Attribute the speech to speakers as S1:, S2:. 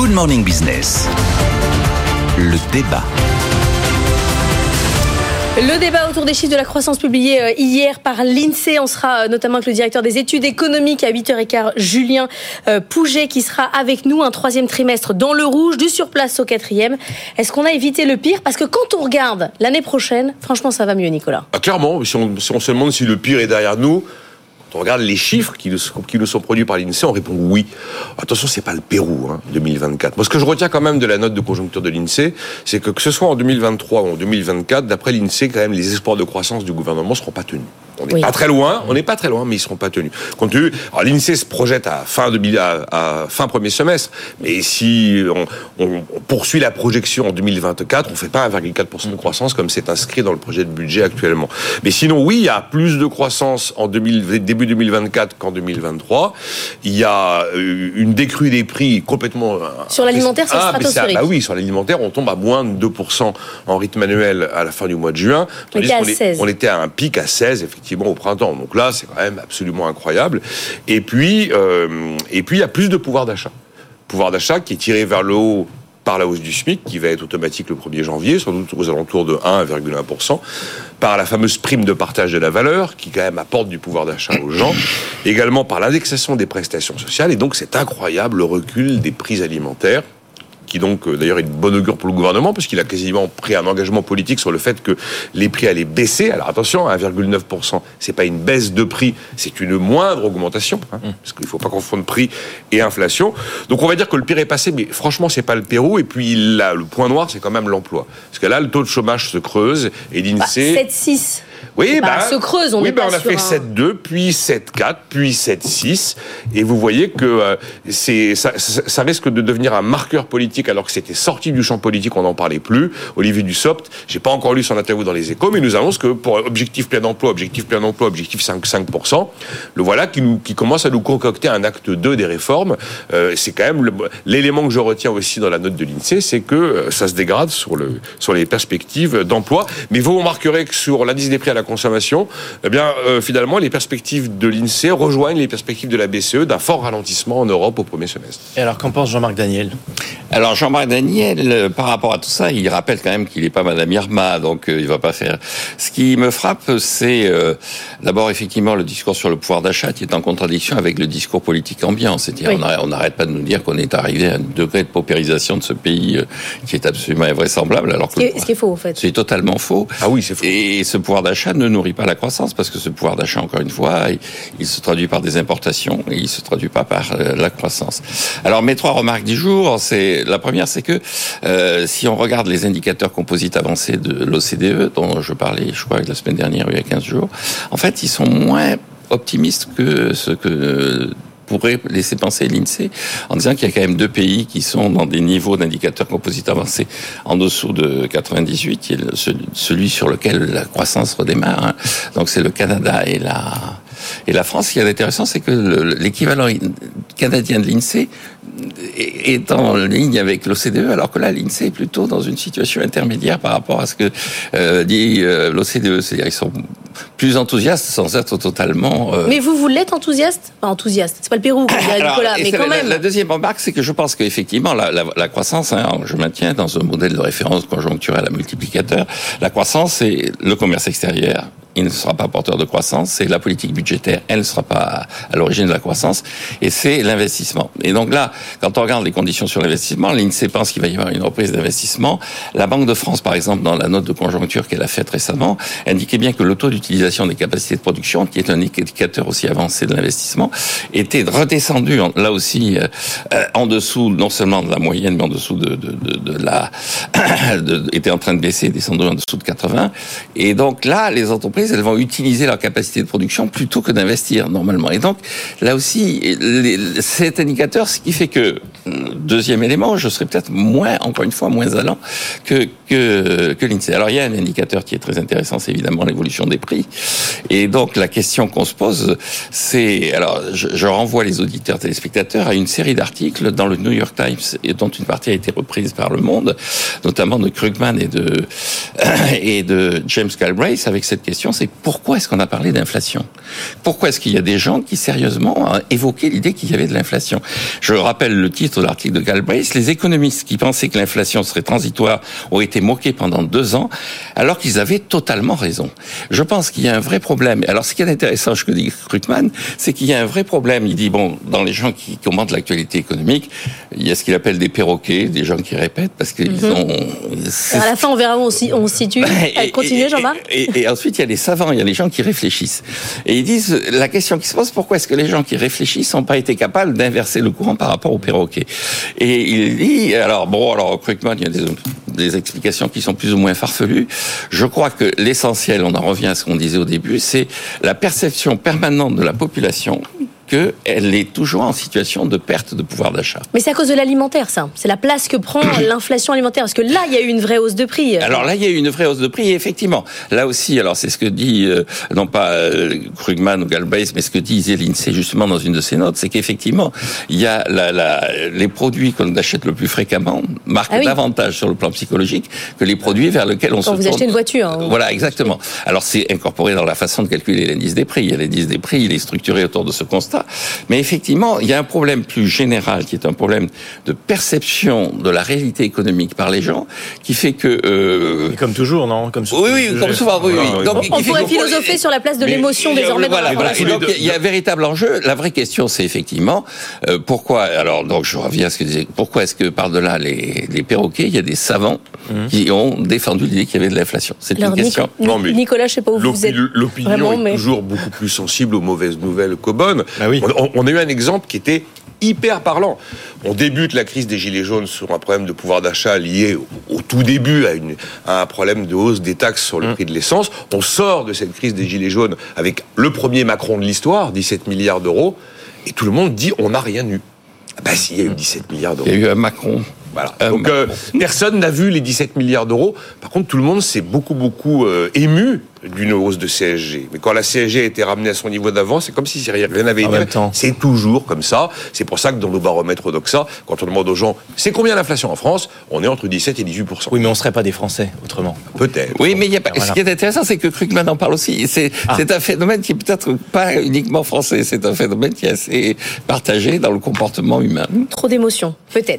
S1: Good Morning Business. Le débat.
S2: Le débat autour des chiffres de la croissance publiés euh, hier par l'INSEE, on sera euh, notamment avec le directeur des études économiques à 8h15, Julien euh, Pouget, qui sera avec nous un troisième trimestre dans le rouge, du surplace au quatrième. Est-ce qu'on a évité le pire? Parce que quand on regarde l'année prochaine, franchement, ça va mieux, Nicolas.
S3: Ah, clairement, si on, si on se demande si le pire est derrière nous, quand on regarde les chiffres qui nous, sont produits par l'INSEE, on répond oui. Attention, c'est pas le Pérou, hein, 2024. Moi, ce que je retiens quand même de la note de conjoncture de l'INSEE, c'est que que ce soit en 2023 ou en 2024, d'après l'INSEE, quand même, les espoirs de croissance du gouvernement seront pas tenus. On n'est
S2: Oui.
S3: pas très loin, on n'est pas très loin, mais ils seront pas tenus. Compte tenu, alors l'INSEE se projette à fin, 2000 à, à fin premier semestre, mais si on, on- on poursuit la projection en 2024, on fait pas 1,4% de croissance comme c'est inscrit dans le projet de budget actuellement. Mais sinon, oui, il y a plus de croissance en 2000 début 2024 qu'en 2023. Il y a euh, une décrue des prix complètement... euh,
S2: Sur l'alimentaire, c'est
S3: Ah,
S2: stratosphérique.
S3: Bah oui, sur l'alimentaire, on tombe à moins de 2% en rythme annuel à la fin du mois de juin.
S2: On était
S3: Tandis est-
S2: 16.
S3: on était à un pic à 16 effectivement au printemps. Donc là, c'est quand même absolument incroyable. Et puis, euh, et puis il y a plus de pouvoir d'achat. Pouvoir d'achat qui est tiré vers le haut par la hausse du SMIC, qui va être automatique le 1er janvier, sans doute aux alentours de 1,1%, par la fameuse prime de partage de la valeur, qui quand même apporte du pouvoir d'achat aux gens, également par l'indexation des prestations sociales, et donc c'est incroyable le recul des prix alimentaires qui donc euh, d'ailleurs est une bonne augure pour le gouvernement, parce qu'il a quasiment pris un engagement politique sur le fait que les prix allaient baisser. Alors attention, 1,9%, c'est pas une baisse de prix, c'est une moindre augmentation, hein, parce qu'il faut pas confondre prix et inflation. Donc on va dire que le pire est passé, mais franchement c'est pas le Pérou. Et puis là, le point noir, c'est quand même l'emploi, parce que là le taux de chômage se creuse et
S2: Bah,
S3: l'Insee.
S2: 7-6.
S3: Oui,
S2: Bah,
S3: bah,
S2: se creuse, on
S3: oui,
S2: n'est
S3: bah, on a fait
S2: un-
S3: 7-2, puis 7-4, puis 7-6. Et vous voyez que euh, c'est ça, ça- risque de devenir un marqueur politique alors que c'était sorti du champ politique, on n'en parlait plus. Olivier Dussopt, j'ai pas encore lu son interview dans les échos, mais il nous annonce que pour objectif plein emploi, objectif plein emploi, objectif 5, 5%, le voilà qui, nous, qui commence à nous concocter un acte 2 des réformes. Euh, c'est quand même l'élément que je retiens aussi dans la note de l'INSEE, c'est que euh, ça se dégrade sur, le, sur les perspectives d'emploi. Mais vous remarquerez que sur l'indice des prix à la consommation, eh bien, euh, finalement, les perspectives de l'INSEE rejoignent les perspectives de la BCE d'un fort ralentissement en Europe au premier semestre.
S4: Et alors, qu'en pense Jean-Marc Daniel?
S5: Alors Jean-Marc Daniel, euh, par rapport à tout ça, il rappelle quand même qu'il n'est pas Madame Irma, donc euh, il va pas faire. Ce qui me frappe, c'est euh, d'abord effectivement le discours sur le pouvoir d'achat qui est en contradiction avec le discours politique ambiant. C'est-à-dire
S2: Oui.
S5: on arrête- on n'arrête pas de nous dire qu'on est arrivé à un degré de paupérisation de ce pays euh, qui est absolument invraisemblable, alors
S2: Ce
S5: que
S2: qui est, ce qui est faux, en fait.
S5: c'est totalement faux.
S3: Ah oui, c'est faux.
S5: Et ce pouvoir d'achat ne nourrit pas la croissance parce que ce pouvoir d'achat, encore une fois, il, se traduit par des importations et il se traduit pas par euh, la croissance. Alors mes trois remarques du jour, c'est la première, c'est que euh, si on regarde les indicateurs composites avancés de l'OCDE, dont je parlais, je crois, la semaine dernière, il y a 15 jours, en fait, ils sont moins optimistes que ce que pourrait laisser penser l'INSEE en disant qu'il y a quand même deux pays qui sont dans des niveaux d'indicateurs composites avancés en dessous de 98, qui est le- celui- sur lequel la croissance redémarre. hein. Donc c'est le Canada et la et la France. Ce qui est intéressant, c'est que le- l'équivalent canadien de l'INSEE est en ligne avec l'OCDE, alors que là, l'INSEE est plutôt dans une situation intermédiaire par rapport à ce que euh, dit euh, l'OCDE. C'est-à-dire ils sont plus enthousiastes sans être totalement... euh,
S2: Mais vous, vous l'êtes enthousiaste? Enfin, enthousiaste. C'est pas le Pérou,
S5: alors,
S2: Nicolas, mais quand
S5: la,
S2: même.
S5: La deuxième remarque, c'est que je pense qu'effectivement, la, la, la croissance, hein, je maintiens dans un modèle de référence conjoncturel à multiplicateur, la croissance, c'est le commerce extérieur. Il ne sera pas porteur de croissance. C'est la politique budgétaire. Elle ne sera pas à l'origine de la croissance. Et c'est l'investissement. Et donc là, quand on regarde les conditions sur l'investissement, l'INSEE pense qu'il va y avoir une reprise d'investissement. La Banque de France, par exemple, dans la note de conjoncture qu'elle a faite récemment, indiquait bien que le taux d'utilisation des capacités de production, qui est un indicateur aussi avancé de l'investissement, était redescendu, en- là aussi, euh, euh, en dessous, non seulement de la moyenne, mais en dessous de, de, de, de la... était en train de baisser, descendu en dessous de 80. Et donc là, les entreprises, elles vont utiliser leur capacité de production plutôt que d'investir, normalement. Et donc, là aussi, cet indicateur, ce qui fait que, deuxième élément, je serais peut-être moins, encore une fois, moins allant que, que, que l'INSEE. Alors, il y a un indicateur qui est très intéressant, c'est évidemment l'évolution des prix. Et donc, la question qu'on se pose, c'est, alors, je, je renvoie les auditeurs téléspectateurs à une série d'articles dans le New York Times, et dont une partie a été reprise par Le Monde, notamment de Krugman et de, et de James Galbraith, avec cette question, c'est pourquoi est-ce qu'on a parlé d'inflation? Pourquoi est-ce qu'il y a des gens qui, sérieusement, ont évoqué l'idée qu'il y avait de l'inflation? Je rappelle le titre sur l'article de Galbraith, les économistes qui pensaient que l'inflation serait transitoire ont été moqués pendant deux ans, alors qu'ils avaient totalement raison. Je pense qu'il y a un vrai problème. Alors, ce qui est intéressant, ce que dit Krugman, c'est qu'il y a un vrai problème. Il dit, bon, dans les gens qui commentent l'actualité économique, il y a ce qu'il appelle des perroquets, des gens qui répètent parce qu'ils
S2: Mhm.
S5: ont...
S2: À la fin, on verra où on, se situe.
S5: Et-
S2: Continuez, Jean-Marc.
S5: et, et ensuite, il y a les savants, il y a les gens qui réfléchissent. Et ils disent, la question qui se pose, pourquoi est-ce que les gens qui réfléchissent n'ont pas été capables d'inverser le courant par rapport au perroquet Et il dit, alors bon, alors Krugman, il y a des, des explications qui sont plus ou moins farfelues. Je crois que l'essentiel, on en revient à ce qu'on disait au début, c'est la perception permanente de la population qu'elle est toujours en situation de perte de pouvoir d'achat.
S2: Mais c'est à cause de l'alimentaire, ça. C'est la place que prend l'inflation alimentaire. Parce que là, il y a eu une vraie hausse de prix.
S5: Alors là, il y a eu une vraie hausse de prix. Et effectivement, là aussi, alors c'est ce que dit euh, non pas euh, Krugman ou Galbraith, mais ce que disait l'Insee justement dans une de ses notes, c'est qu'effectivement, il y a la, la, les produits qu'on achète le plus fréquemment marquent
S2: Ah oui.
S5: davantage sur le plan psychologique que les produits vers lesquels on se
S2: Quand vous
S5: tourne.
S2: achetez une voiture. hein.
S5: Voilà, exactement. Alors c'est incorporé dans la façon de calculer l'indice des prix. L'indice des prix, il est structuré autour de ce constat. Mais effectivement, il y a un problème plus général qui est un problème de perception de la réalité économique par les gens, qui fait que euh,
S4: comme toujours, non comme
S5: oui, oui, comme souvent, oui, oui.
S3: Voilà,
S5: Donc,
S2: On pourrait philosopher sur la place de l'émotion
S3: mais-
S2: désormais dans
S5: voilà,
S2: la
S5: voilà. Et
S2: relation.
S5: donc, il y a un véritable enjeu. La vraie question, c'est effectivement euh, pourquoi. Alors, donc, je reviens à ce que disait. Pourquoi est-ce que par-delà les, les perroquets, il y a des savants qui ont défendu l'idée qu'il y avait de l'inflation? C'est une question.
S2: Nic-
S3: Non, mais
S2: Nicolas, je sais pas où vous êtes.
S3: L'opinion est
S2: mais-
S3: toujours beaucoup plus sensible aux mauvaises nouvelles qu'aux bonnes.
S4: Bah oui.
S3: on, a eu un exemple qui était hyper parlant. On débute la crise des Gilets jaunes sur un problème de pouvoir d'achat lié au, au tout début à, une- à un problème de hausse des taxes sur le
S4: Mmh.
S3: prix de l'essence. On sort de cette crise des Gilets jaunes avec le premier Macron de l'histoire, 17 milliards d'euros, et tout le monde dit on n'a rien eu. Ah bah si, il y a eu 17 milliards d'euros.
S5: Il y a eu un Macron.
S3: Voilà.
S5: Euh,
S3: Donc euh, personne n'a vu les 17 milliards d'euros. Par contre, tout le monde s'est beaucoup beaucoup euh, ému d'une hausse de CSG. Mais quand la CSG a été ramenée à son niveau d'avant, c'est comme si rien n'avait été. C'est toujours comme ça. C'est pour ça que dans nos baromètres Odoxa, quand on demande aux gens c'est combien l'inflation en France, on est entre 17 et 18
S4: Oui, mais on serait pas des Français autrement.
S3: Peut-être.
S5: Oui, mais il y a pas,
S4: Voilà.
S5: ce qui est intéressant, c'est que Krugman en parle aussi. C'est
S4: Ah.
S5: c'est un phénomène qui est peut-être pas uniquement français. C'est un phénomène qui est assez partagé dans le comportement humain.
S2: Trop d'émotions, peut-être.